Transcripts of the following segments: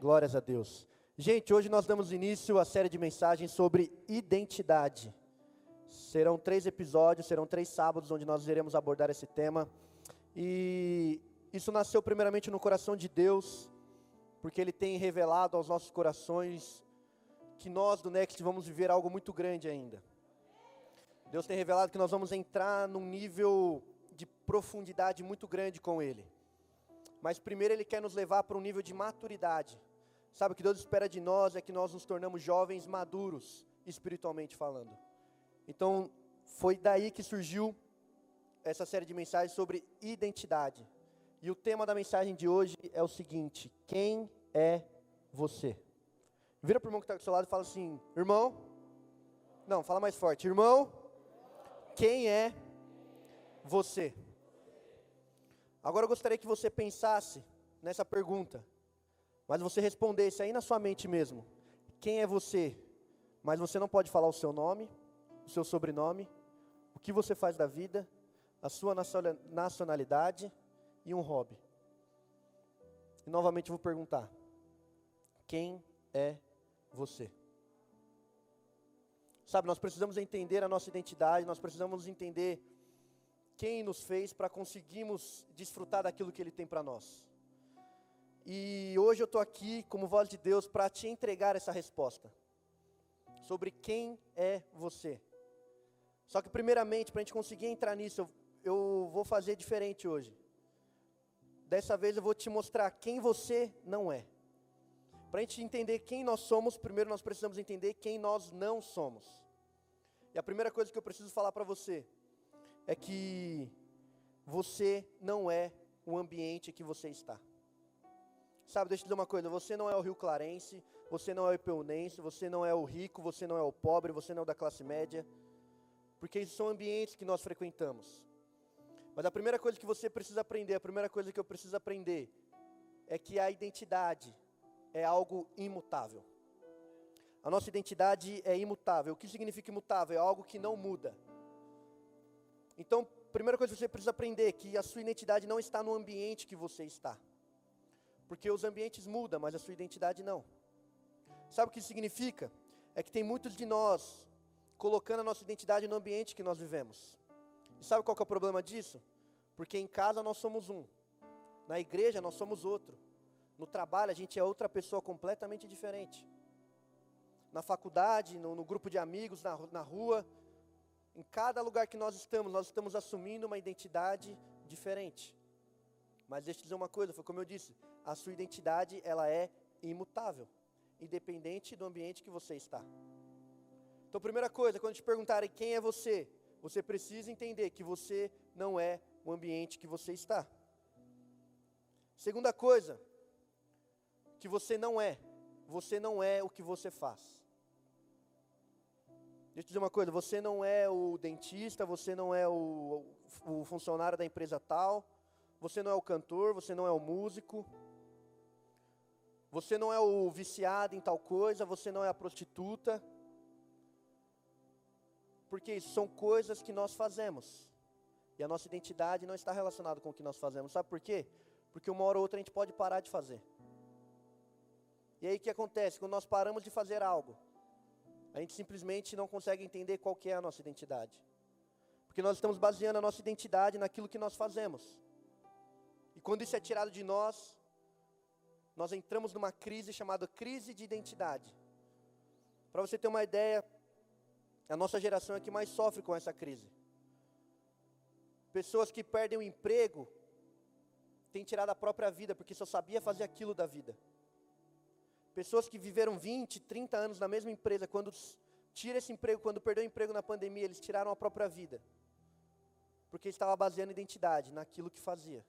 Glórias a Deus. Gente, hoje nós damos início à série de mensagens sobre identidade. Serão três episódios, serão três sábados onde nós iremos abordar esse tema. E isso nasceu primeiramente no coração de Deus, porque Ele tem revelado aos nossos corações que nós do Next vamos viver algo muito grande ainda. Deus tem revelado que nós vamos entrar num nível de profundidade muito grande com Ele. Mas primeiro Ele quer nos levar para um nível de maturidade Sabe, o que Deus espera de nós é que nós nos tornamos jovens maduros, espiritualmente falando. Então, foi daí que surgiu essa série de mensagens sobre identidade. E o tema da mensagem de hoje é o seguinte: quem é você? Vira para o irmão que está do seu lado e fala assim: irmão, não, fala mais forte, irmão, quem é você? Agora eu gostaria que você pensasse nessa pergunta mas você respondesse aí na sua mente mesmo: quem é você? Mas você não pode falar o seu nome, o seu sobrenome, o que você faz da vida, a sua nacionalidade e um hobby. E novamente vou perguntar: quem é você? Sabe, nós precisamos entender a nossa identidade, nós precisamos entender quem nos fez para conseguirmos desfrutar daquilo que Ele tem para nós. E hoje eu estou aqui, como voz de Deus, para te entregar essa resposta sobre quem é você. Só que, primeiramente, para a gente conseguir entrar nisso, eu, eu vou fazer diferente hoje. Dessa vez eu vou te mostrar quem você não é. Para a gente entender quem nós somos, primeiro nós precisamos entender quem nós não somos. E a primeira coisa que eu preciso falar para você é que você não é o ambiente que você está. Sabe, deixa eu dizer uma coisa: você não é o Rio Clarense, você não é o Ipeunense, você não é o rico, você não é o pobre, você não é o da classe média, porque esses são ambientes que nós frequentamos. Mas a primeira coisa que você precisa aprender, a primeira coisa que eu preciso aprender, é que a identidade é algo imutável. A nossa identidade é imutável. O que significa imutável? É algo que não muda. Então, primeira coisa que você precisa aprender é que a sua identidade não está no ambiente que você está. Porque os ambientes mudam, mas a sua identidade não. Sabe o que isso significa? É que tem muitos de nós colocando a nossa identidade no ambiente que nós vivemos. E sabe qual é o problema disso? Porque em casa nós somos um, na igreja nós somos outro, no trabalho a gente é outra pessoa completamente diferente. Na faculdade, no, no grupo de amigos, na, na rua, em cada lugar que nós estamos, nós estamos assumindo uma identidade diferente. Mas deixa eu dizer uma coisa, foi como eu disse, a sua identidade ela é imutável, independente do ambiente que você está. Então, primeira coisa, quando te perguntarem quem é você, você precisa entender que você não é o ambiente que você está. Segunda coisa, que você não é, você não é o que você faz. Deixa eu te dizer uma coisa, você não é o dentista, você não é o, o funcionário da empresa tal, você não é o cantor, você não é o músico, você não é o viciado em tal coisa, você não é a prostituta. Porque isso são coisas que nós fazemos. E a nossa identidade não está relacionada com o que nós fazemos. Sabe por quê? Porque uma hora ou outra a gente pode parar de fazer. E aí o que acontece? Quando nós paramos de fazer algo, a gente simplesmente não consegue entender qual que é a nossa identidade. Porque nós estamos baseando a nossa identidade naquilo que nós fazemos. E quando isso é tirado de nós, nós entramos numa crise chamada crise de identidade. Para você ter uma ideia, a nossa geração é que mais sofre com essa crise. Pessoas que perdem o emprego têm tirado a própria vida porque só sabia fazer aquilo da vida. Pessoas que viveram 20, 30 anos na mesma empresa, quando tira esse emprego, quando perdeu o emprego na pandemia, eles tiraram a própria vida. Porque estava baseando identidade naquilo que fazia.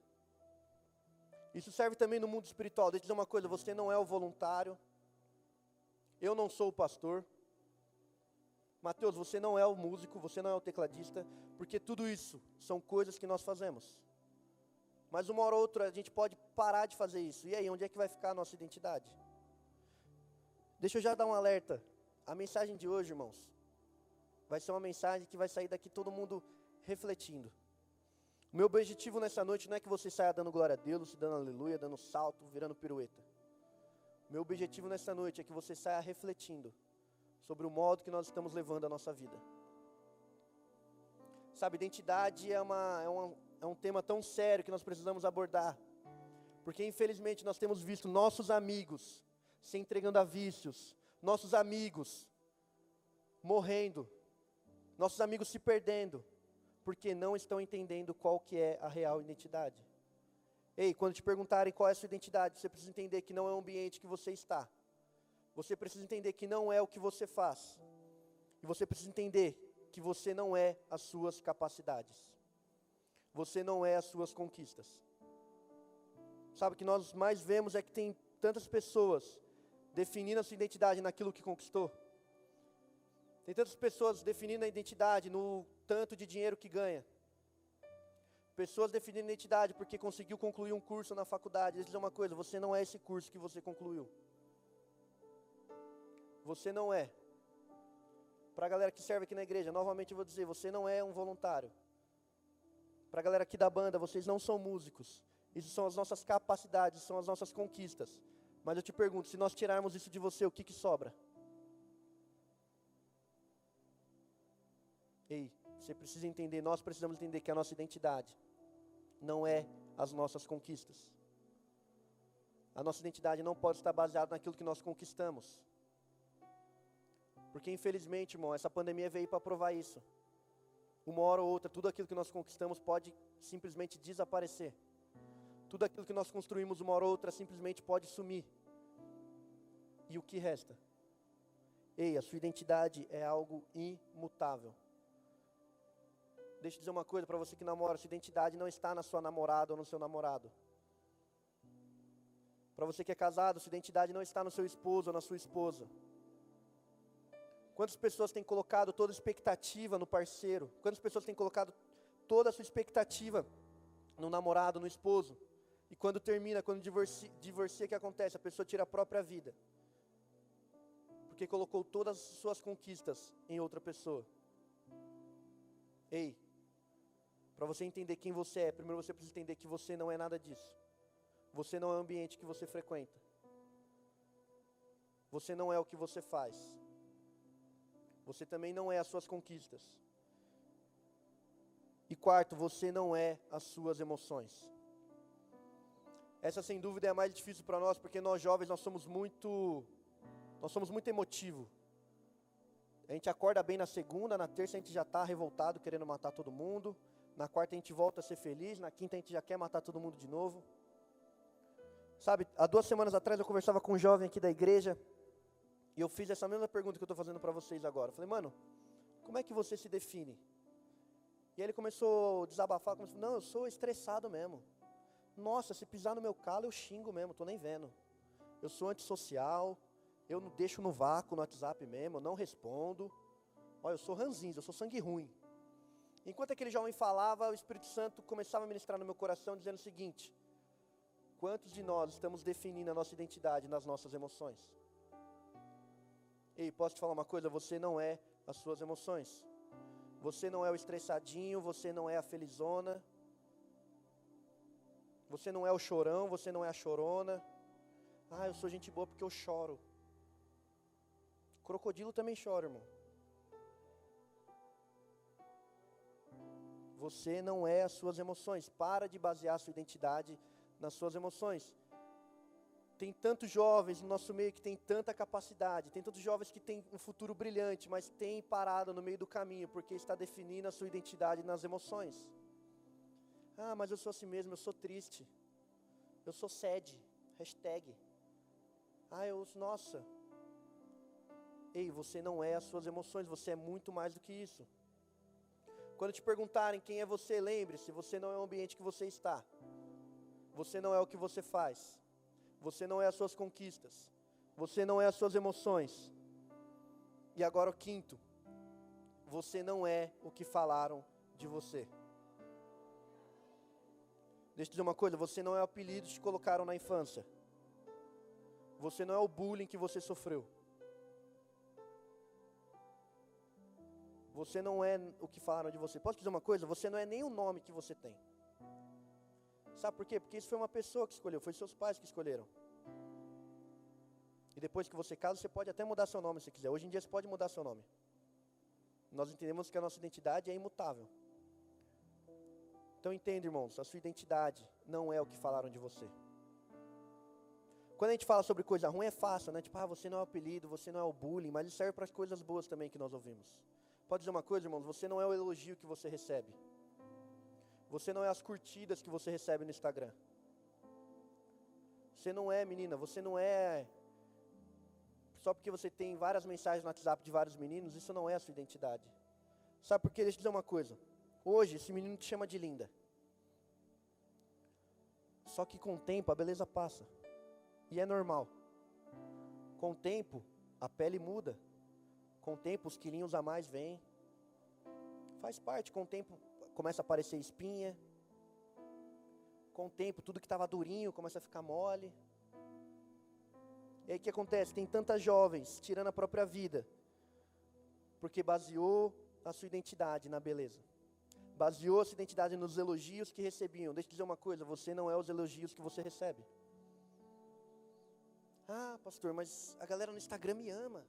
Isso serve também no mundo espiritual. Deixa eu dizer uma coisa: você não é o voluntário, eu não sou o pastor. Mateus, você não é o músico, você não é o tecladista, porque tudo isso são coisas que nós fazemos. Mas uma hora ou outra a gente pode parar de fazer isso. E aí, onde é que vai ficar a nossa identidade? Deixa eu já dar um alerta. A mensagem de hoje, irmãos, vai ser uma mensagem que vai sair daqui todo mundo refletindo. O meu objetivo nessa noite não é que você saia dando glória a Deus, dando aleluia, dando salto, virando pirueta. Meu objetivo nessa noite é que você saia refletindo sobre o modo que nós estamos levando a nossa vida. Sabe, identidade é, uma, é, uma, é um tema tão sério que nós precisamos abordar. Porque infelizmente nós temos visto nossos amigos se entregando a vícios, nossos amigos morrendo, nossos amigos se perdendo, porque não estão entendendo qual que é a real identidade. Ei, quando te perguntarem qual é a sua identidade, você precisa entender que não é o ambiente que você está. Você precisa entender que não é o que você faz. E você precisa entender que você não é as suas capacidades. Você não é as suas conquistas. Sabe o que nós mais vemos é que tem tantas pessoas definindo a sua identidade naquilo que conquistou. Tem tantas pessoas definindo a identidade no tanto de dinheiro que ganha. Pessoas definindo identidade porque conseguiu concluir um curso na faculdade. Deixa eu dizer uma coisa: você não é esse curso que você concluiu. Você não é. Para a galera que serve aqui na igreja, novamente eu vou dizer: você não é um voluntário. Para a galera aqui da banda, vocês não são músicos. Isso são as nossas capacidades, são as nossas conquistas. Mas eu te pergunto: se nós tirarmos isso de você, o que, que sobra? Ei, você precisa entender, nós precisamos entender que a nossa identidade não é as nossas conquistas. A nossa identidade não pode estar baseada naquilo que nós conquistamos. Porque infelizmente, irmão, essa pandemia veio para provar isso. Uma hora ou outra, tudo aquilo que nós conquistamos pode simplesmente desaparecer. Tudo aquilo que nós construímos uma hora ou outra simplesmente pode sumir. E o que resta? Ei, a sua identidade é algo imutável. Deixa eu dizer uma coisa para você que namora: sua identidade não está na sua namorada ou no seu namorado. Para você que é casado, sua identidade não está no seu esposo ou na sua esposa. Quantas pessoas têm colocado toda a expectativa no parceiro? Quantas pessoas têm colocado toda a sua expectativa no namorado, no esposo? E quando termina, quando divorcia, divorcia, o que acontece? A pessoa tira a própria vida. Porque colocou todas as suas conquistas em outra pessoa. Ei, para você entender quem você é, primeiro você precisa entender que você não é nada disso. Você não é o ambiente que você frequenta. Você não é o que você faz. Você também não é as suas conquistas. E quarto, você não é as suas emoções. Essa sem dúvida é a mais difícil para nós, porque nós jovens nós somos muito nós somos muito emotivo. A gente acorda bem na segunda, na terça a gente já está revoltado, querendo matar todo mundo. Na quarta a gente volta a ser feliz, na quinta a gente já quer matar todo mundo de novo. Sabe, há duas semanas atrás eu conversava com um jovem aqui da igreja e eu fiz essa mesma pergunta que eu estou fazendo para vocês agora. Eu falei, mano, como é que você se define? E ele começou a desabafar, começou, não, eu sou estressado mesmo. Nossa, se pisar no meu calo eu xingo mesmo, estou nem vendo. Eu sou antissocial, eu não deixo no vácuo no WhatsApp mesmo, eu não respondo. Olha, eu sou ranzinho, eu sou sangue ruim. Enquanto aquele jovem falava, o Espírito Santo começava a ministrar no meu coração, dizendo o seguinte: Quantos de nós estamos definindo a nossa identidade nas nossas emoções? Ei, posso te falar uma coisa? Você não é as suas emoções. Você não é o estressadinho, você não é a felizona. Você não é o chorão, você não é a chorona. Ah, eu sou gente boa porque eu choro. Crocodilo também chora, irmão. Você não é as suas emoções. Para de basear a sua identidade nas suas emoções. Tem tantos jovens no nosso meio que tem tanta capacidade, tem tantos jovens que têm um futuro brilhante, mas tem parado no meio do caminho porque está definindo a sua identidade nas emoções. Ah, mas eu sou assim mesmo, eu sou triste. Eu sou sede. Hashtag. Ah, eu, nossa. Ei, você não é as suas emoções, você é muito mais do que isso. Quando te perguntarem quem é você, lembre-se: você não é o ambiente que você está. Você não é o que você faz. Você não é as suas conquistas. Você não é as suas emoções. E agora o quinto: você não é o que falaram de você. Deixa eu dizer uma coisa: você não é o apelido que te colocaram na infância. Você não é o bullying que você sofreu. Você não é o que falaram de você. Posso dizer uma coisa? Você não é nem o nome que você tem. Sabe por quê? Porque isso foi uma pessoa que escolheu, foi seus pais que escolheram. E depois que você casa, você pode até mudar seu nome se quiser. Hoje em dia você pode mudar seu nome. Nós entendemos que a nossa identidade é imutável. Então entenda, irmãos, a sua identidade não é o que falaram de você. Quando a gente fala sobre coisa ruim é fácil, né? Tipo, ah, você não é o apelido, você não é o bullying, mas isso serve para as coisas boas também que nós ouvimos. Pode dizer uma coisa, irmãos, você não é o elogio que você recebe. Você não é as curtidas que você recebe no Instagram. Você não é, menina, você não é só porque você tem várias mensagens no WhatsApp de vários meninos, isso não é a sua identidade. Sabe por quê? Deixa eu dizer uma coisa. Hoje, esse menino te chama de linda. Só que com o tempo, a beleza passa. E é normal. Com o tempo, a pele muda. Com o tempo, os quilinhos a mais vêm. Faz parte. Com o tempo, começa a aparecer espinha. Com o tempo, tudo que estava durinho começa a ficar mole. E aí o que acontece? Tem tantas jovens tirando a própria vida, porque baseou a sua identidade na beleza. Baseou a sua identidade nos elogios que recebiam. Deixa eu dizer uma coisa: você não é os elogios que você recebe. Ah, pastor, mas a galera no Instagram me ama.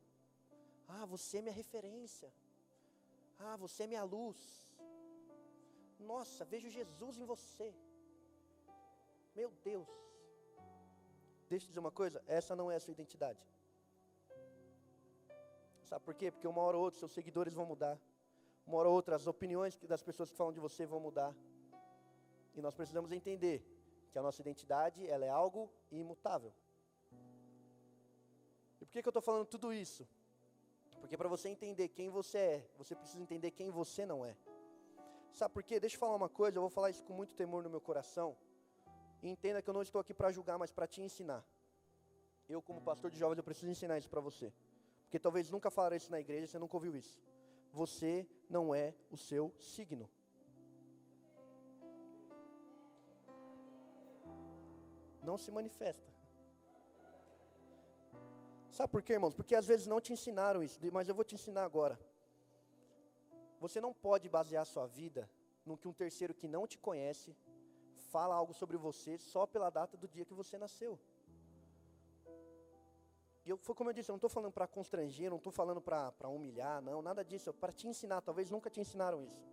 Ah, você é minha referência. Ah, você é minha luz. Nossa, vejo Jesus em você. Meu Deus. Deixa eu dizer uma coisa, essa não é a sua identidade. Sabe por quê? Porque uma hora ou outra seus seguidores vão mudar. Uma hora ou outra as opiniões das pessoas que falam de você vão mudar. E nós precisamos entender que a nossa identidade ela é algo imutável. E por que, que eu estou falando tudo isso? Porque para você entender quem você é, você precisa entender quem você não é. Sabe por quê? Deixa eu falar uma coisa, eu vou falar isso com muito temor no meu coração. E entenda que eu não estou aqui para julgar, mas para te ensinar. Eu, como pastor de jovens, eu preciso ensinar isso para você. Porque talvez nunca falaram isso na igreja, você nunca ouviu isso. Você não é o seu signo. Não se manifesta. Sabe por quê, irmãos? Porque às vezes não te ensinaram isso, mas eu vou te ensinar agora. Você não pode basear sua vida no que um terceiro que não te conhece fala algo sobre você só pela data do dia que você nasceu. E eu, foi como eu disse, eu não estou falando para constranger, não estou falando para humilhar, não, nada disso, para te ensinar, talvez nunca te ensinaram isso.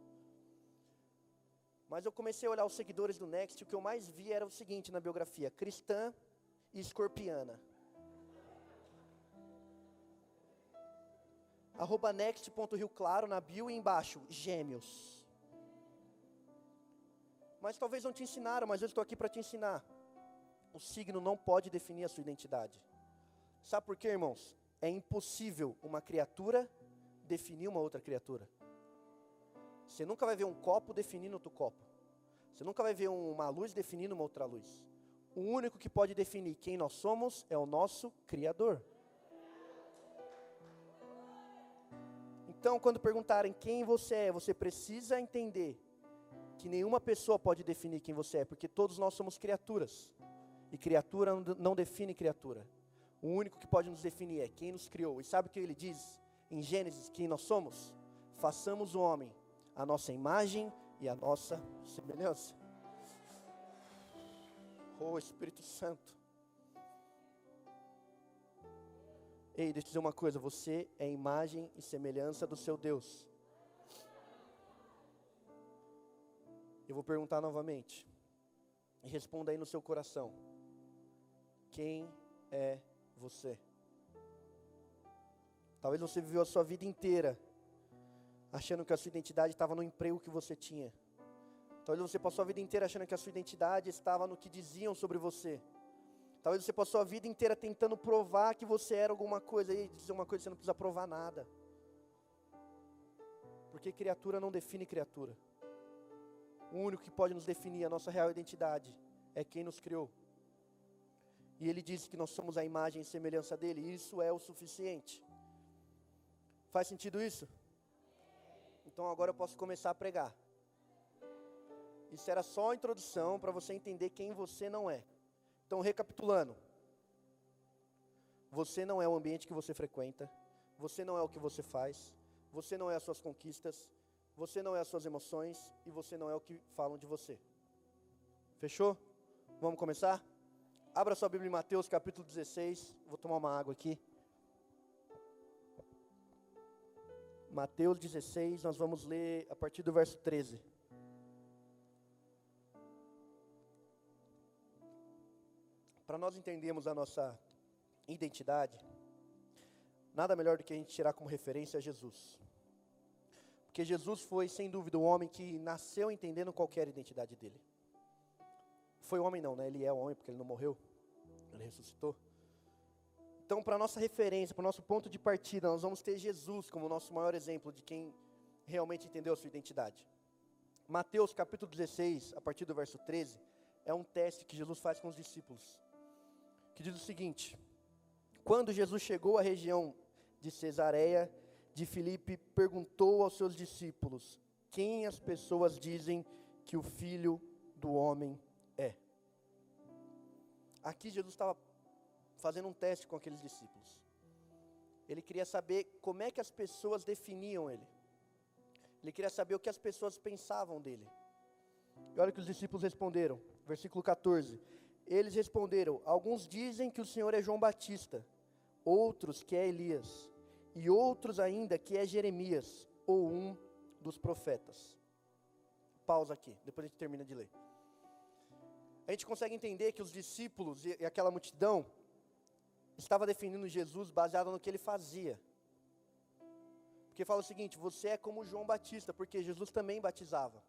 Mas eu comecei a olhar os seguidores do Next, e o que eu mais vi era o seguinte na biografia: cristã e escorpiana. Arroba next.rio claro na bio e embaixo, gêmeos. Mas talvez não te ensinaram, mas eu estou aqui para te ensinar. O signo não pode definir a sua identidade. Sabe por quê, irmãos? É impossível uma criatura definir uma outra criatura. Você nunca vai ver um copo definindo outro copo. Você nunca vai ver uma luz definindo uma outra luz. O único que pode definir quem nós somos é o nosso Criador. Então, quando perguntarem quem você é, você precisa entender que nenhuma pessoa pode definir quem você é, porque todos nós somos criaturas. E criatura não define criatura. O único que pode nos definir é quem nos criou. E sabe o que ele diz em Gênesis, quem nós somos? Façamos o homem a nossa imagem e a nossa semelhança. Oh Espírito Santo. Ei, deixa eu dizer uma coisa, você é imagem e semelhança do seu Deus. Eu vou perguntar novamente. E responda aí no seu coração. Quem é você? Talvez você viveu a sua vida inteira achando que a sua identidade estava no emprego que você tinha. Talvez você passou a vida inteira achando que a sua identidade estava no que diziam sobre você. Talvez você passou a vida inteira tentando provar que você era alguma coisa. E dizer uma coisa, você não precisa provar nada. Porque criatura não define criatura. O único que pode nos definir a nossa real identidade é quem nos criou. E ele disse que nós somos a imagem e semelhança dele, e isso é o suficiente. Faz sentido isso? Então agora eu posso começar a pregar. Isso era só a introdução para você entender quem você não é. Então, recapitulando: você não é o ambiente que você frequenta, você não é o que você faz, você não é as suas conquistas, você não é as suas emoções e você não é o que falam de você. Fechou? Vamos começar? Abra sua Bíblia em Mateus capítulo 16. Vou tomar uma água aqui. Mateus 16, nós vamos ler a partir do verso 13. Para nós entendermos a nossa identidade, nada melhor do que a gente tirar como referência Jesus. Porque Jesus foi, sem dúvida, o homem que nasceu entendendo qualquer identidade dele. Foi homem não, né? Ele é homem porque ele não morreu. Ele ressuscitou. Então, para nossa referência, para o nosso ponto de partida, nós vamos ter Jesus como nosso maior exemplo de quem realmente entendeu a sua identidade. Mateus capítulo 16, a partir do verso 13, é um teste que Jesus faz com os discípulos. Que diz o seguinte: Quando Jesus chegou à região de Cesareia de Filipe, perguntou aos seus discípulos: Quem as pessoas dizem que o filho do homem é? Aqui Jesus estava fazendo um teste com aqueles discípulos. Ele queria saber como é que as pessoas definiam ele. Ele queria saber o que as pessoas pensavam dele. E olha o que os discípulos responderam, versículo 14. Eles responderam: Alguns dizem que o Senhor é João Batista, outros que é Elias, e outros ainda que é Jeremias, ou um dos profetas. Pausa aqui, depois a gente termina de ler a gente consegue entender que os discípulos e, aquela multidão estava definindo Jesus baseado no que ele fazia. Porque fala o seguinte: você é como João Batista, porque Jesus também batizava.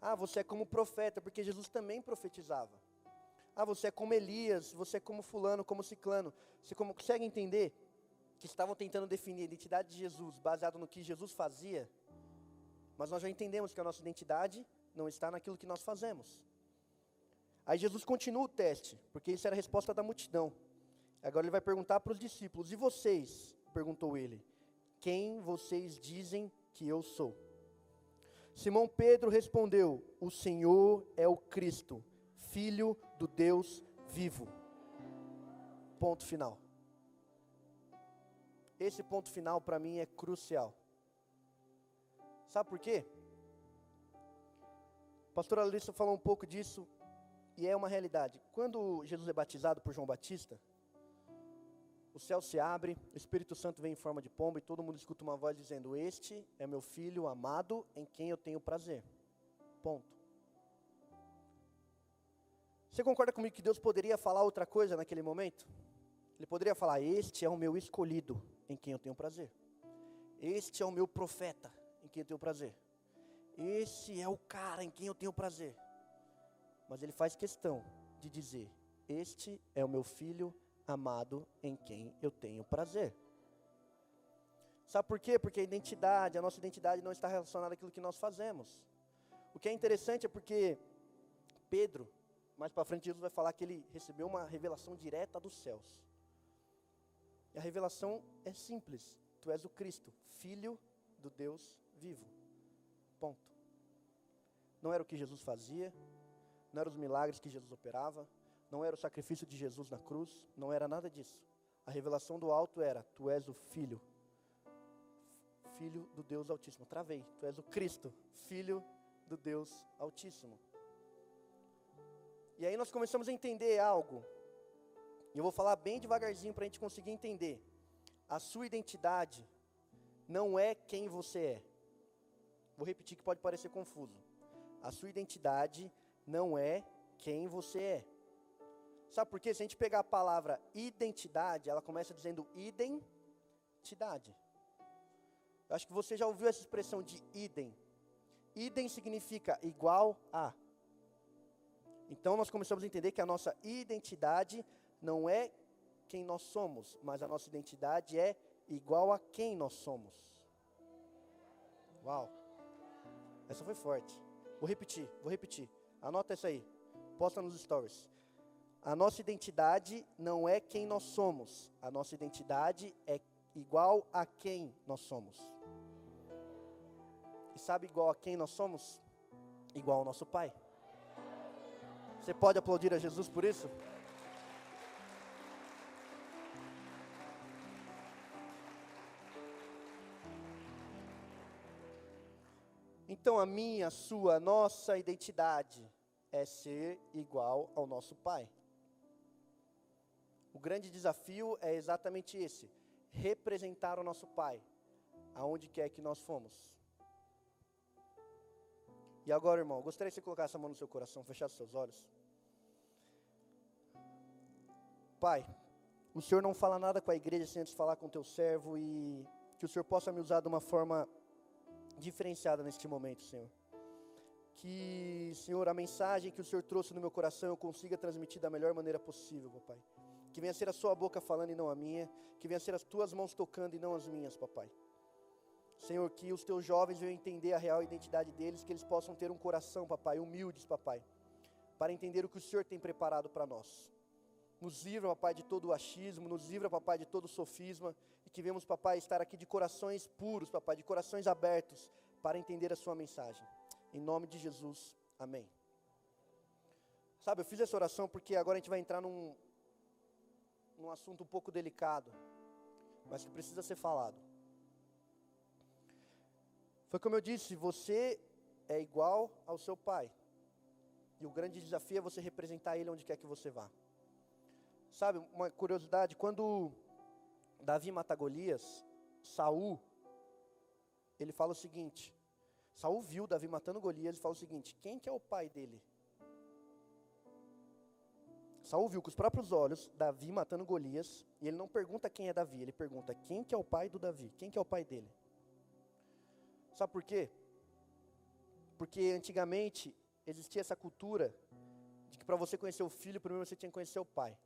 Ah, você é como profeta, porque Jesus também profetizava. Ah, você é como Elias, você é como fulano, como ciclano. Você como, consegue entender que estavam tentando definir a identidade de Jesus baseado no que Jesus fazia? Mas nós já entendemos que a nossa identidade não está naquilo que nós fazemos. Aí Jesus continua o teste, porque isso era a resposta da multidão. Agora ele vai perguntar para os discípulos: E vocês? perguntou ele: Quem vocês dizem que eu sou? Simão Pedro respondeu: O Senhor é o Cristo, Filho do Deus vivo. Ponto final. Esse ponto final para mim é crucial. Sabe por quê? A pastora Alissa falou um pouco disso e é uma realidade. Quando Jesus é batizado por João Batista, o céu se abre, o Espírito Santo vem em forma de pomba e todo mundo escuta uma voz dizendo: Este é meu filho amado em quem eu tenho prazer. Ponto. Você concorda comigo que Deus poderia falar outra coisa naquele momento? Ele poderia falar: Este é o meu escolhido em quem eu tenho prazer. Este é o meu profeta em quem eu tenho prazer. Esse é o cara em quem eu tenho prazer. Mas ele faz questão de dizer: Este é o meu filho amado em quem eu tenho prazer. Sabe por quê? Porque a identidade, a nossa identidade não está relacionada àquilo que nós fazemos. O que é interessante é porque Pedro, mais para frente, Jesus vai falar que ele recebeu uma revelação direta dos céus. E a revelação é simples: Tu és o Cristo, filho do Deus vivo. Ponto. Não era o que Jesus fazia, não eram os milagres que Jesus operava, não era o sacrifício de Jesus na cruz, não era nada disso. A revelação do alto era: Tu és o Filho, Filho do Deus Altíssimo. Travei. Tu és o Cristo, Filho do Deus Altíssimo. E aí nós começamos a entender algo. E eu vou falar bem devagarzinho para a gente conseguir entender. A sua identidade não é quem você é. Vou repetir que pode parecer confuso. A sua identidade não é quem você é. Sabe por quê? Se a gente pegar a palavra identidade, ela começa dizendo identidade. Eu acho que você já ouviu essa expressão de idem. Idem significa igual a. Então nós começamos a entender que a nossa identidade não é quem nós somos, mas a nossa identidade é igual a quem nós somos. Uau! Essa foi forte. Vou repetir, vou repetir. Anota isso aí. Posta nos stories. A nossa identidade não é quem nós somos. A nossa identidade é igual a quem nós somos. E sabe igual a quem nós somos? Igual ao nosso Pai. Você pode aplaudir a Jesus por isso? Então a minha, a sua, a nossa identidade é ser igual ao nosso Pai. O grande desafio é exatamente esse: representar o nosso Pai, aonde quer que nós fomos. E agora, irmão, gostaria que você colocasse a mão no seu coração, fechasse seus olhos. Pai, o Senhor não fala nada com a igreja sem antes falar com o teu servo e que o Senhor possa me usar de uma forma diferenciada neste momento, Senhor. Que, Senhor, a mensagem que o Senhor trouxe no meu coração eu consiga transmitir da melhor maneira possível, papai. Que venha ser a sua boca falando e não a minha, que venha ser as tuas mãos tocando e não as minhas, papai. Senhor, que os teus jovens venham entender a real identidade deles, que eles possam ter um coração, papai, humildes, papai, para entender o que o Senhor tem preparado para nós. Nos livra, papai, de todo o achismo, nos livra, papai, de todo o sofisma, e que vemos, papai, estar aqui de corações puros, papai, de corações abertos, para entender a sua mensagem. Em nome de Jesus, amém. Sabe, eu fiz essa oração porque agora a gente vai entrar num, num assunto um pouco delicado, mas que precisa ser falado. Foi como eu disse, você é igual ao seu pai. E o grande desafio é você representar ele onde quer que você vá. Sabe, uma curiosidade, quando Davi mata Golias, Saul, ele fala o seguinte: Saul viu Davi matando Golias e fala o seguinte: quem que é o pai dele? Saul viu com os próprios olhos Davi matando Golias, e ele não pergunta quem é Davi, ele pergunta quem que é o pai do Davi, quem que é o pai dele. Sabe por quê? Porque antigamente existia essa cultura de que para você conhecer o filho, primeiro você tinha que conhecer o pai.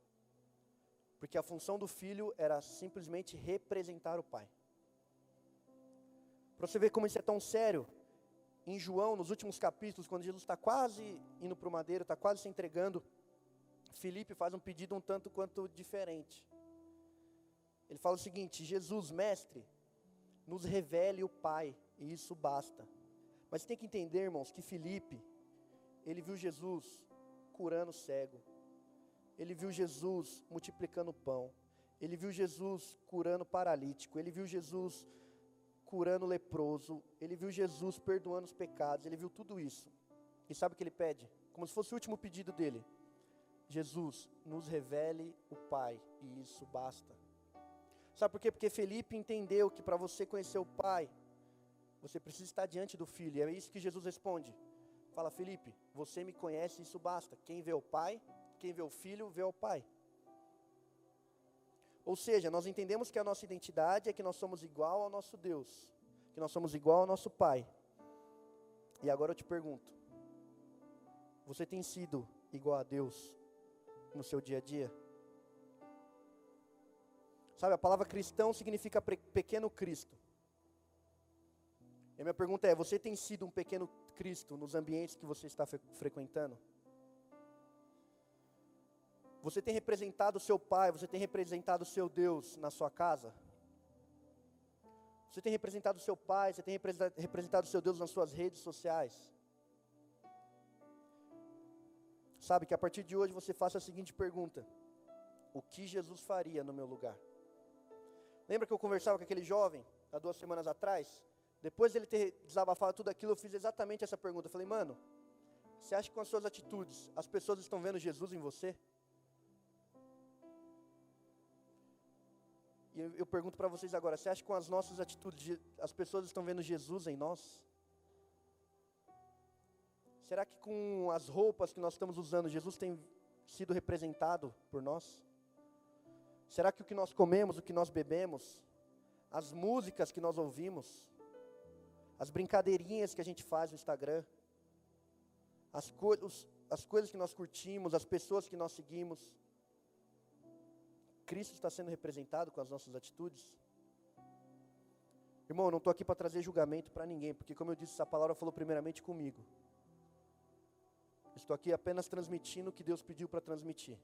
Porque a função do filho era simplesmente representar o pai. Para você ver como isso é tão sério, em João, nos últimos capítulos, quando Jesus está quase indo para o madeiro, está quase se entregando, Felipe faz um pedido um tanto quanto diferente. Ele fala o seguinte: Jesus, mestre, nos revele o Pai, e isso basta. Mas tem que entender, irmãos, que Felipe, ele viu Jesus curando cego, ele viu Jesus multiplicando pão. Ele viu Jesus curando paralítico. Ele viu Jesus curando leproso. Ele viu Jesus perdoando os pecados. Ele viu tudo isso. E sabe o que ele pede? Como se fosse o último pedido dele. Jesus, nos revele o Pai, e isso basta. Sabe por quê? Porque Felipe entendeu que para você conhecer o Pai, você precisa estar diante do Filho. E é isso que Jesus responde. Fala, Felipe, você me conhece, isso basta. Quem vê o Pai, quem vê o filho, vê o pai. Ou seja, nós entendemos que a nossa identidade é que nós somos igual ao nosso Deus, que nós somos igual ao nosso Pai. E agora eu te pergunto: você tem sido igual a Deus no seu dia a dia? Sabe, a palavra cristão significa pequeno Cristo. E a minha pergunta é: você tem sido um pequeno Cristo nos ambientes que você está frequentando? Você tem representado o seu pai, você tem representado o seu Deus na sua casa? Você tem representado o seu pai, você tem representado o seu Deus nas suas redes sociais? Sabe que a partir de hoje você faça a seguinte pergunta: O que Jesus faria no meu lugar? Lembra que eu conversava com aquele jovem há duas semanas atrás? Depois dele ter desabafado tudo aquilo, eu fiz exatamente essa pergunta. Eu falei, mano, você acha que com as suas atitudes as pessoas estão vendo Jesus em você? Eu, eu pergunto para vocês agora: você acha que com as nossas atitudes as pessoas estão vendo Jesus em nós? Será que com as roupas que nós estamos usando, Jesus tem sido representado por nós? Será que o que nós comemos, o que nós bebemos, as músicas que nós ouvimos, as brincadeirinhas que a gente faz no Instagram, as, co as coisas que nós curtimos, as pessoas que nós seguimos, Cristo está sendo representado com as nossas atitudes? Irmão, eu não estou aqui para trazer julgamento para ninguém, porque, como eu disse, essa palavra falou primeiramente comigo. Estou aqui apenas transmitindo o que Deus pediu para transmitir.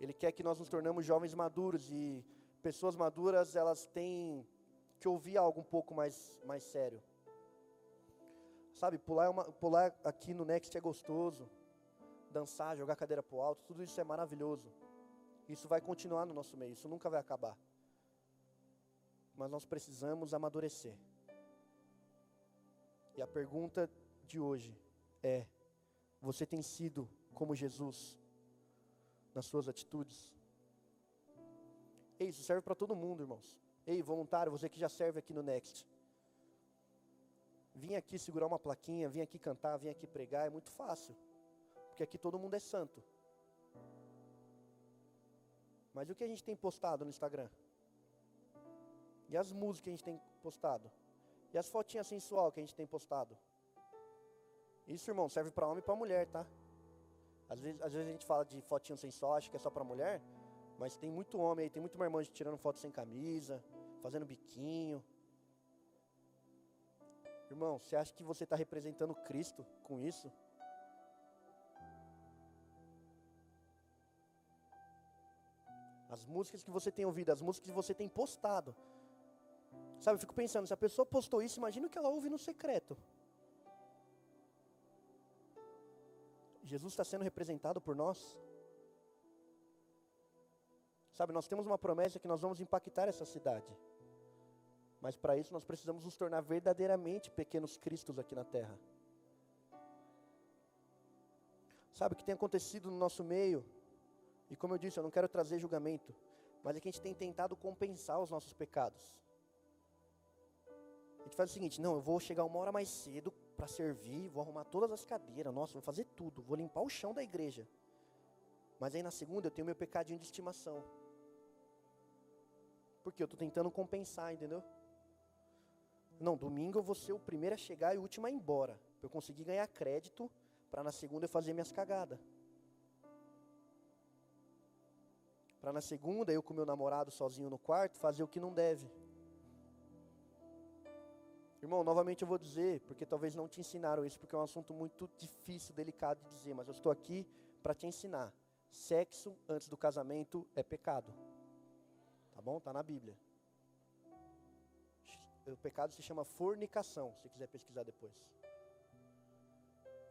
Ele quer que nós nos tornamos jovens maduros e pessoas maduras, elas têm que ouvir algo um pouco mais, mais sério. Sabe, pular, é uma, pular aqui no Next é gostoso. Dançar, jogar cadeira para o alto, tudo isso é maravilhoso. Isso vai continuar no nosso meio, isso nunca vai acabar. Mas nós precisamos amadurecer. E a pergunta de hoje é: você tem sido como Jesus nas suas atitudes? Ei, isso serve para todo mundo, irmãos. Ei, voluntário, você que já serve aqui no Next. Vim aqui segurar uma plaquinha, vim aqui cantar, vim aqui pregar, é muito fácil. Porque aqui todo mundo é santo. Mas o que a gente tem postado no Instagram? E as músicas que a gente tem postado? E as fotinhas sensual que a gente tem postado? Isso, irmão, serve para homem e para mulher, tá? Às vezes, às vezes a gente fala de fotinho sensual, acha que é só para mulher, mas tem muito homem aí, tem muito marmanjo tirando foto sem camisa, fazendo biquinho. Irmão, você acha que você está representando Cristo com isso? As músicas que você tem ouvido, as músicas que você tem postado. Sabe, eu fico pensando, se a pessoa postou isso, imagina o que ela ouve no secreto. Jesus está sendo representado por nós. Sabe, nós temos uma promessa que nós vamos impactar essa cidade. Mas para isso nós precisamos nos tornar verdadeiramente pequenos cristos aqui na terra. Sabe o que tem acontecido no nosso meio? E como eu disse, eu não quero trazer julgamento, mas é que a gente tem tentado compensar os nossos pecados. A gente faz o seguinte: não, eu vou chegar uma hora mais cedo para servir, vou arrumar todas as cadeiras, nossa, vou fazer tudo, vou limpar o chão da igreja. Mas aí na segunda eu tenho meu pecadinho de estimação. Porque eu estou tentando compensar, entendeu? Não, domingo eu vou ser o primeiro a chegar e o último a ir embora. Para eu conseguir ganhar crédito, para na segunda eu fazer minhas cagadas. Para na segunda eu com meu namorado sozinho no quarto fazer o que não deve. Irmão, novamente eu vou dizer, porque talvez não te ensinaram isso, porque é um assunto muito difícil, delicado de dizer, mas eu estou aqui para te ensinar. Sexo antes do casamento é pecado. Tá bom? Tá na Bíblia. O pecado se chama fornicação, se quiser pesquisar depois.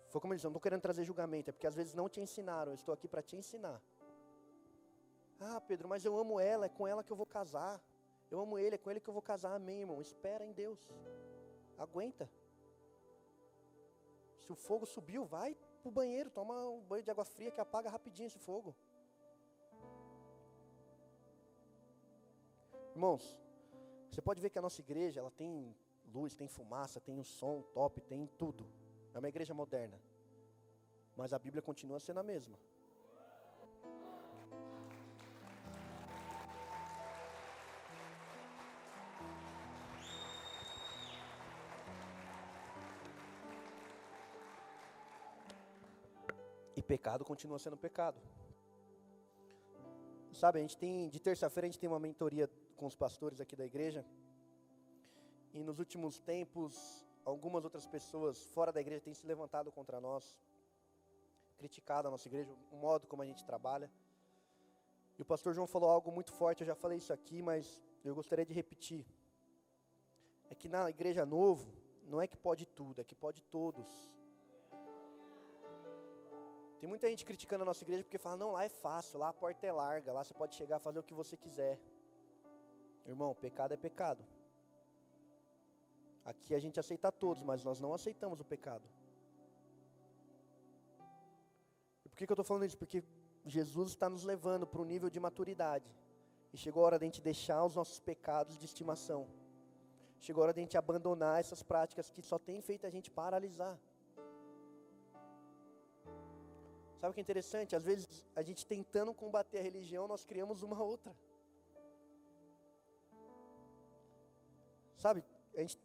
Foi como eles disse, eu não estou querendo trazer julgamento, é porque às vezes não te ensinaram, eu estou aqui para te ensinar. Ah, Pedro, mas eu amo ela, é com ela que eu vou casar. Eu amo ele, é com ele que eu vou casar. Amém, irmão. Espera em Deus. Aguenta. Se o fogo subiu, vai pro banheiro, toma um banho de água fria que apaga rapidinho esse fogo. Irmãos, você pode ver que a nossa igreja, ela tem luz, tem fumaça, tem um som top, tem tudo. É uma igreja moderna. Mas a Bíblia continua sendo a mesma. Pecado continua sendo pecado. Sabe, a gente tem, de terça-feira a gente tem uma mentoria com os pastores aqui da igreja. E nos últimos tempos, algumas outras pessoas fora da igreja têm se levantado contra nós, criticado a nossa igreja, o modo como a gente trabalha. E o pastor João falou algo muito forte, eu já falei isso aqui, mas eu gostaria de repetir. É que na igreja novo, não é que pode tudo, é que pode todos. Tem muita gente criticando a nossa igreja porque fala, não, lá é fácil, lá a porta é larga, lá você pode chegar a fazer o que você quiser. Irmão, pecado é pecado. Aqui a gente aceita todos, mas nós não aceitamos o pecado. E por que, que eu estou falando isso? Porque Jesus está nos levando para um nível de maturidade. E chegou a hora de a gente deixar os nossos pecados de estimação. Chegou a hora de a gente abandonar essas práticas que só tem feito a gente paralisar. Sabe o que é interessante? Às vezes, a gente tentando combater a religião, nós criamos uma outra. Sabe, a gente,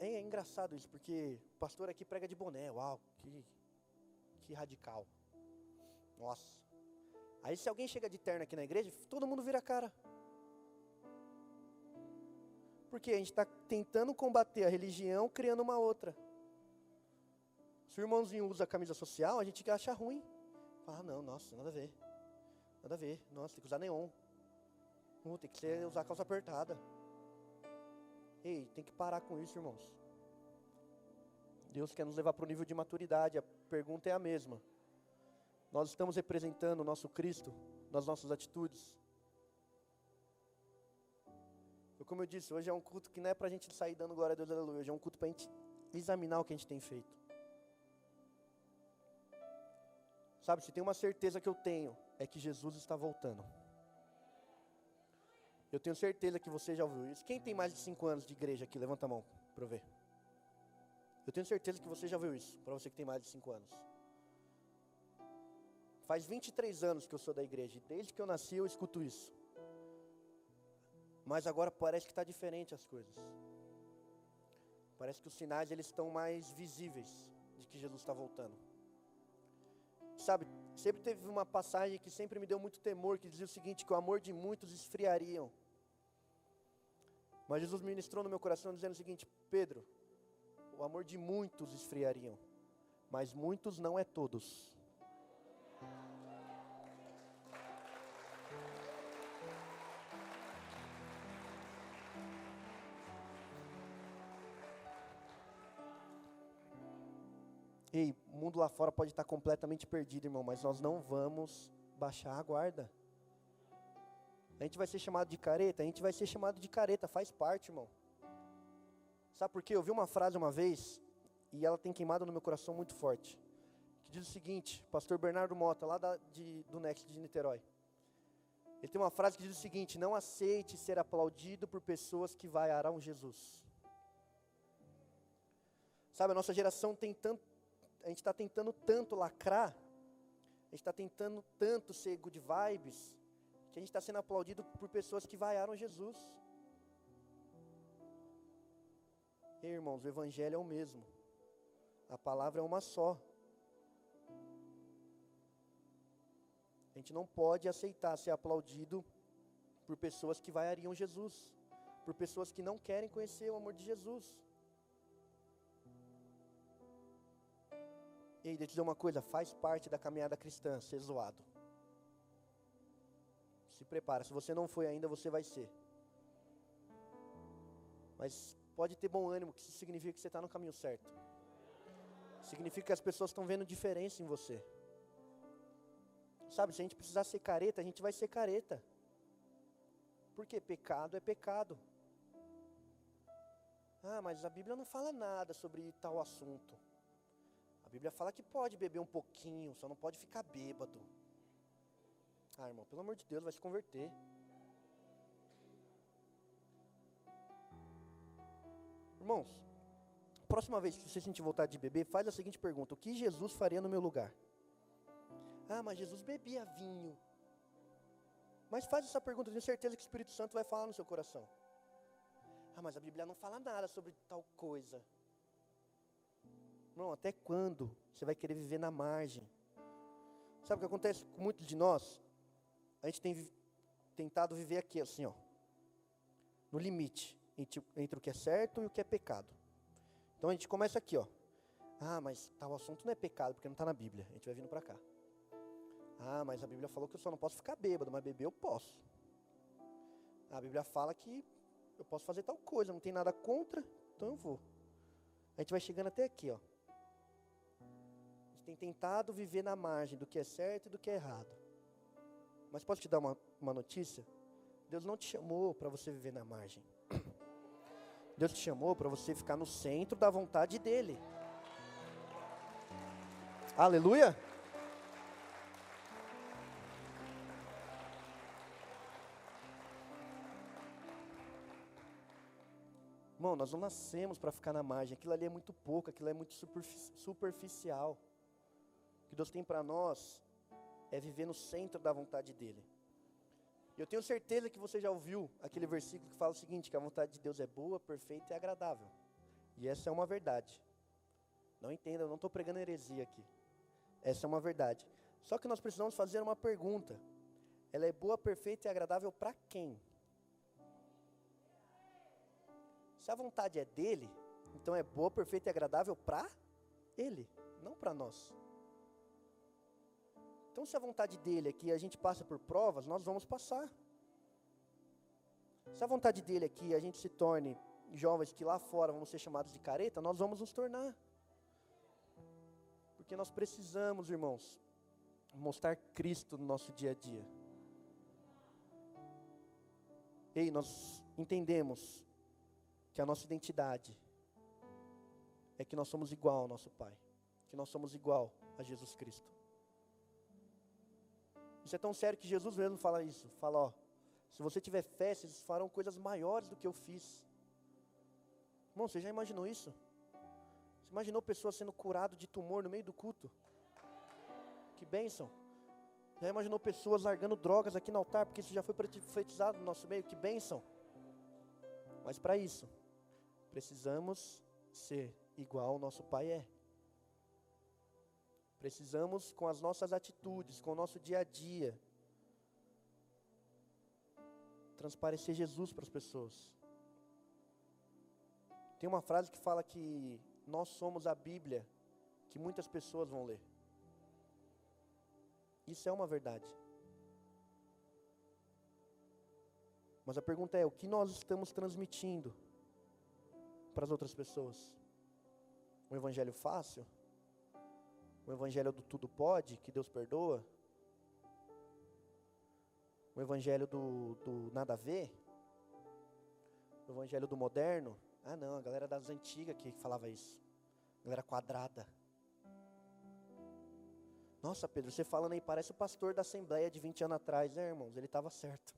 é, é engraçado isso, porque o pastor aqui prega de boné, uau, que, que radical. Nossa. Aí se alguém chega de terno aqui na igreja, todo mundo vira a cara. Porque a gente está tentando combater a religião, criando uma outra. Se o irmãozinho usa camisa social, a gente acha ruim. Ah, não, nossa, nada a ver. Nada a ver. Nossa, tem que usar neon. Uh, tem que ser, usar calça apertada. Ei, tem que parar com isso, irmãos. Deus quer nos levar para o nível de maturidade. A pergunta é a mesma. Nós estamos representando o nosso Cristo nas nossas atitudes. Como eu disse, hoje é um culto que não é para a gente sair dando glória a Deus, aleluia. Hoje é um culto para a gente examinar o que a gente tem feito. Sabe, se tem uma certeza que eu tenho, é que Jesus está voltando. Eu tenho certeza que você já ouviu isso. Quem tem mais de 5 anos de igreja aqui? Levanta a mão para eu ver. Eu tenho certeza que você já ouviu isso, para você que tem mais de 5 anos. Faz 23 anos que eu sou da igreja, e desde que eu nasci eu escuto isso. Mas agora parece que está diferente as coisas. Parece que os sinais eles estão mais visíveis de que Jesus está voltando. Sabe, sempre teve uma passagem que sempre me deu muito temor, que dizia o seguinte, que o amor de muitos esfriariam. Mas Jesus ministrou no meu coração dizendo o seguinte, Pedro, o amor de muitos esfriariam, mas muitos não é todos. Mundo lá fora pode estar completamente perdido, irmão, mas nós não vamos baixar a guarda. A gente vai ser chamado de careta, a gente vai ser chamado de careta, faz parte, irmão. Sabe por quê? Eu vi uma frase uma vez, e ela tem queimado no meu coração muito forte, que diz o seguinte, pastor Bernardo Mota, lá da, de, do Next de Niterói. Ele tem uma frase que diz o seguinte: Não aceite ser aplaudido por pessoas que vaiarão Jesus. Sabe, a nossa geração tem tanto, a gente está tentando tanto lacrar, a gente está tentando tanto ser good vibes, que a gente está sendo aplaudido por pessoas que vaiaram Jesus. E irmãos, o Evangelho é o mesmo, a palavra é uma só. A gente não pode aceitar ser aplaudido por pessoas que vaiariam Jesus, por pessoas que não querem conhecer o amor de Jesus. E aí, deixa eu dizer uma coisa, faz parte da caminhada cristã ser zoado. Se prepara, se você não foi ainda, você vai ser. Mas pode ter bom ânimo, que isso significa que você está no caminho certo. Significa que as pessoas estão vendo diferença em você. Sabe, se a gente precisar ser careta, a gente vai ser careta. Porque pecado é pecado. Ah, mas a Bíblia não fala nada sobre tal assunto. Bíblia fala que pode beber um pouquinho, só não pode ficar bêbado. Ah, irmão, pelo amor de Deus, vai se converter. Irmãos, próxima vez que você sentir vontade de beber, faz a seguinte pergunta: O que Jesus faria no meu lugar? Ah, mas Jesus bebia vinho. Mas faz essa pergunta, tenho certeza que o Espírito Santo vai falar no seu coração. Ah, mas a Bíblia não fala nada sobre tal coisa. Não, até quando você vai querer viver na margem? Sabe o que acontece com muitos de nós? A gente tem tentado viver aqui assim, ó, no limite entre, entre o que é certo e o que é pecado. Então a gente começa aqui, ó. Ah, mas tal assunto não é pecado porque não está na Bíblia. A gente vai vindo para cá. Ah, mas a Bíblia falou que eu só não posso ficar bêbado, mas beber eu posso. A Bíblia fala que eu posso fazer tal coisa, não tem nada contra, então eu vou. A gente vai chegando até aqui, ó tem tentado viver na margem do que é certo e do que é errado. Mas posso te dar uma, uma notícia? Deus não te chamou para você viver na margem. Deus te chamou para você ficar no centro da vontade dEle. Aleluia! Irmão, nós não nascemos para ficar na margem. Aquilo ali é muito pouco, aquilo é muito superficial que Deus tem para nós é viver no centro da vontade dEle. Eu tenho certeza que você já ouviu aquele versículo que fala o seguinte: que a vontade de Deus é boa, perfeita e agradável. E essa é uma verdade. Não entenda, eu não estou pregando heresia aqui. Essa é uma verdade. Só que nós precisamos fazer uma pergunta: ela é boa, perfeita e agradável para quem? Se a vontade é dele, então é boa, perfeita e agradável para ele, não para nós. Então, se a vontade dele é que a gente passe por provas, nós vamos passar. Se a vontade dele é que a gente se torne jovens que lá fora vão ser chamados de careta, nós vamos nos tornar. Porque nós precisamos, irmãos, mostrar Cristo no nosso dia a dia. Ei, nós entendemos que a nossa identidade é que nós somos igual ao nosso Pai, que nós somos igual a Jesus Cristo. Isso é tão sério que Jesus mesmo fala isso. Fala, ó, Se você tiver fé, vocês farão coisas maiores do que eu fiz. Irmão, você já imaginou isso? Você imaginou pessoas sendo curado de tumor no meio do culto? Que bênção. Já imaginou pessoas largando drogas aqui no altar, porque isso já foi profetizado no nosso meio? Que bênção. Mas para isso, precisamos ser igual ao nosso Pai é. Precisamos, com as nossas atitudes, com o nosso dia a dia, transparecer Jesus para as pessoas. Tem uma frase que fala que nós somos a Bíblia que muitas pessoas vão ler. Isso é uma verdade. Mas a pergunta é: o que nós estamos transmitindo para as outras pessoas? Um evangelho fácil? Um evangelho do tudo pode, que Deus perdoa? Um evangelho do, do nada a ver? O evangelho do moderno? Ah, não, a galera das antigas que falava isso. A galera quadrada. Nossa, Pedro, você falando aí, parece o pastor da Assembleia de 20 anos atrás, né, irmãos? Ele estava certo.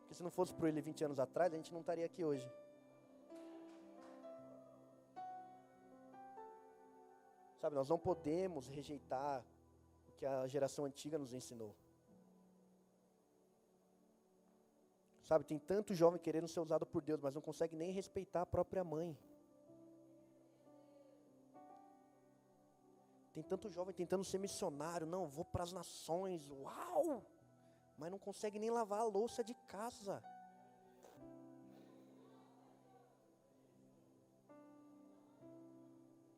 Porque se não fosse por ele 20 anos atrás, a gente não estaria aqui hoje. Sabe, nós não podemos rejeitar o que a geração antiga nos ensinou. Sabe, tem tanto jovem querendo ser usado por Deus, mas não consegue nem respeitar a própria mãe. Tem tanto jovem tentando ser missionário, não, vou para as nações, uau! Mas não consegue nem lavar a louça de casa.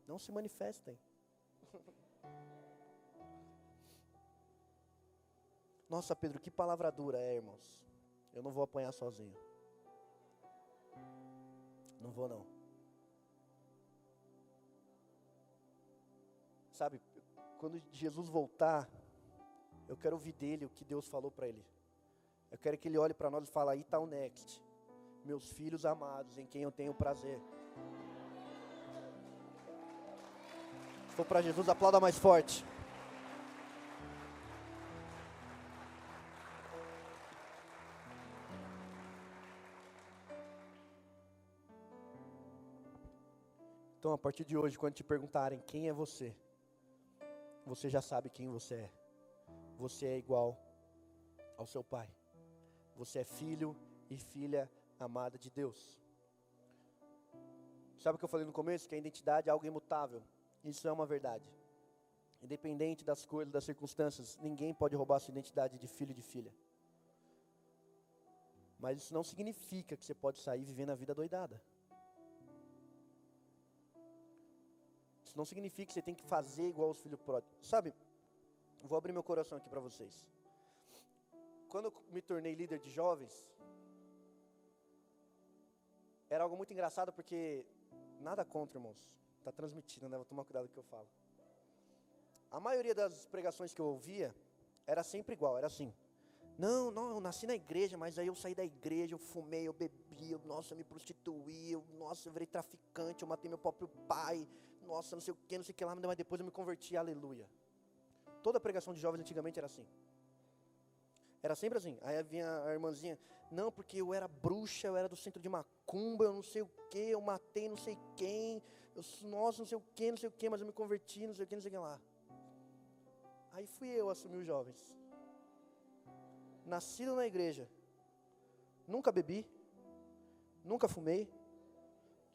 Não se manifestem. Nossa, Pedro, que palavra dura é, irmãos. Eu não vou apanhar sozinho. Não vou não. Sabe, quando Jesus voltar, eu quero ouvir dele o que Deus falou para ele. Eu quero que ele olhe para nós e fale: aí está o next. Meus filhos amados, em quem eu tenho prazer. Se for para Jesus, aplauda mais forte. Então, a partir de hoje, quando te perguntarem quem é você, você já sabe quem você é. Você é igual ao seu pai. Você é filho e filha amada de Deus. Sabe o que eu falei no começo? Que a identidade é algo imutável. Isso é uma verdade. Independente das coisas, das circunstâncias, ninguém pode roubar a sua identidade de filho e de filha. Mas isso não significa que você pode sair vivendo a vida doidada. Isso não significa que você tem que fazer igual os filhos pródigos. Sabe, vou abrir meu coração aqui para vocês. Quando eu me tornei líder de jovens, era algo muito engraçado porque nada contra, irmãos. Está transmitindo, né? Vou tomar cuidado com o que eu falo. A maioria das pregações que eu ouvia era sempre igual, era assim. Não, não, eu nasci na igreja, mas aí eu saí da igreja, eu fumei, eu bebi, eu, nossa, eu me prostituí, eu, nossa, eu virei traficante, eu matei meu próprio pai, nossa, não sei o que, não sei o que lá, mas depois eu me converti, aleluia. Toda pregação de jovens antigamente era assim. Era sempre assim. Aí vinha a irmãzinha, não, porque eu era bruxa, eu era do centro de macumba, eu não sei o que, eu matei não sei quem, eu, nossa, não sei o que, não sei o que, mas eu me converti, não sei o que, não sei o que lá. Aí fui eu assumir os jovens. Nascido na igreja. Nunca bebi. Nunca fumei.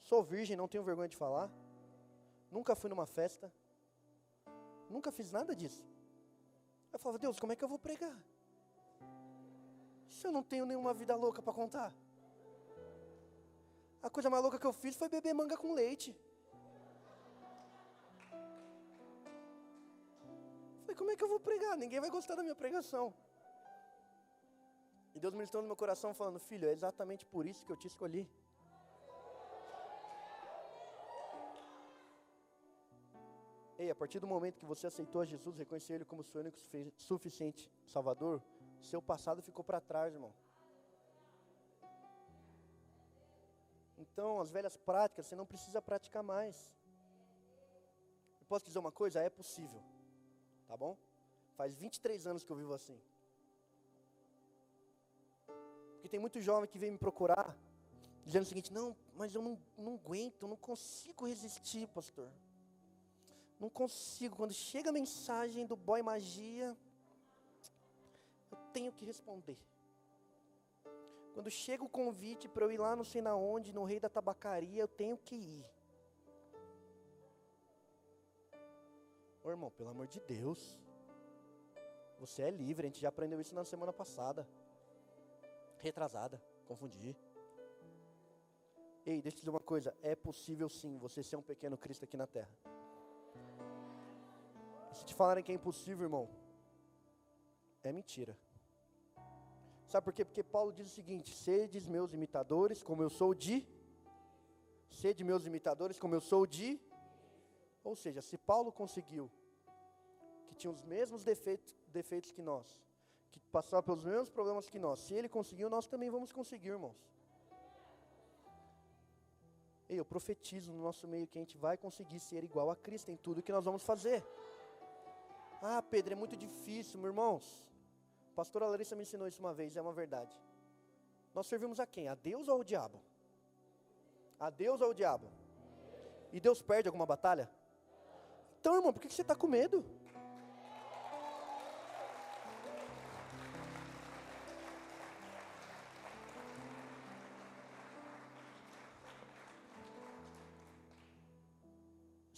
Sou virgem, não tenho vergonha de falar nunca fui numa festa, nunca fiz nada disso. Eu falava, Deus, como é que eu vou pregar? Se eu não tenho nenhuma vida louca para contar. A coisa mais louca que eu fiz foi beber manga com leite. Como é que eu vou pregar? Ninguém vai gostar da minha pregação. E Deus ministrou no meu coração falando, filho, é exatamente por isso que eu te escolhi. Ei, a partir do momento que você aceitou Jesus, reconheceu Ele como seu único suficiente Salvador, seu passado ficou para trás, irmão. Então, as velhas práticas você não precisa praticar mais. Eu posso dizer uma coisa? É possível. Tá bom? Faz 23 anos que eu vivo assim. Porque tem muito jovem que vem me procurar, dizendo o seguinte: não, mas eu não, não aguento, não consigo resistir, pastor. Não consigo. Quando chega a mensagem do boy magia, eu tenho que responder. Quando chega o convite para eu ir lá não sei na onde, no rei da tabacaria, eu tenho que ir. Ô irmão, pelo amor de Deus. Você é livre, a gente já aprendeu isso na semana passada. Retrasada, confundi. Ei, deixa eu dizer uma coisa, é possível sim você ser um pequeno Cristo aqui na terra. Se te falarem que é impossível, irmão, é mentira. Sabe por quê? Porque Paulo diz o seguinte: sedes meus imitadores, como eu sou de. Sede meus imitadores, como eu sou de. Ou seja, se Paulo conseguiu, tinha os mesmos defeitos, defeitos que nós, que passava pelos mesmos problemas que nós, se ele conseguiu, nós também vamos conseguir, irmãos. Ei, eu profetizo no nosso meio que a gente vai conseguir ser igual a Cristo em tudo que nós vamos fazer. Ah, Pedro, é muito difícil, meus irmãos. Pastora Larissa me ensinou isso uma vez, é uma verdade. Nós servimos a quem? A Deus ou ao diabo? A Deus ou ao diabo? E Deus perde alguma batalha? Então, irmão, por que você está com medo?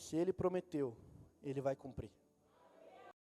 Se ele prometeu, ele vai cumprir.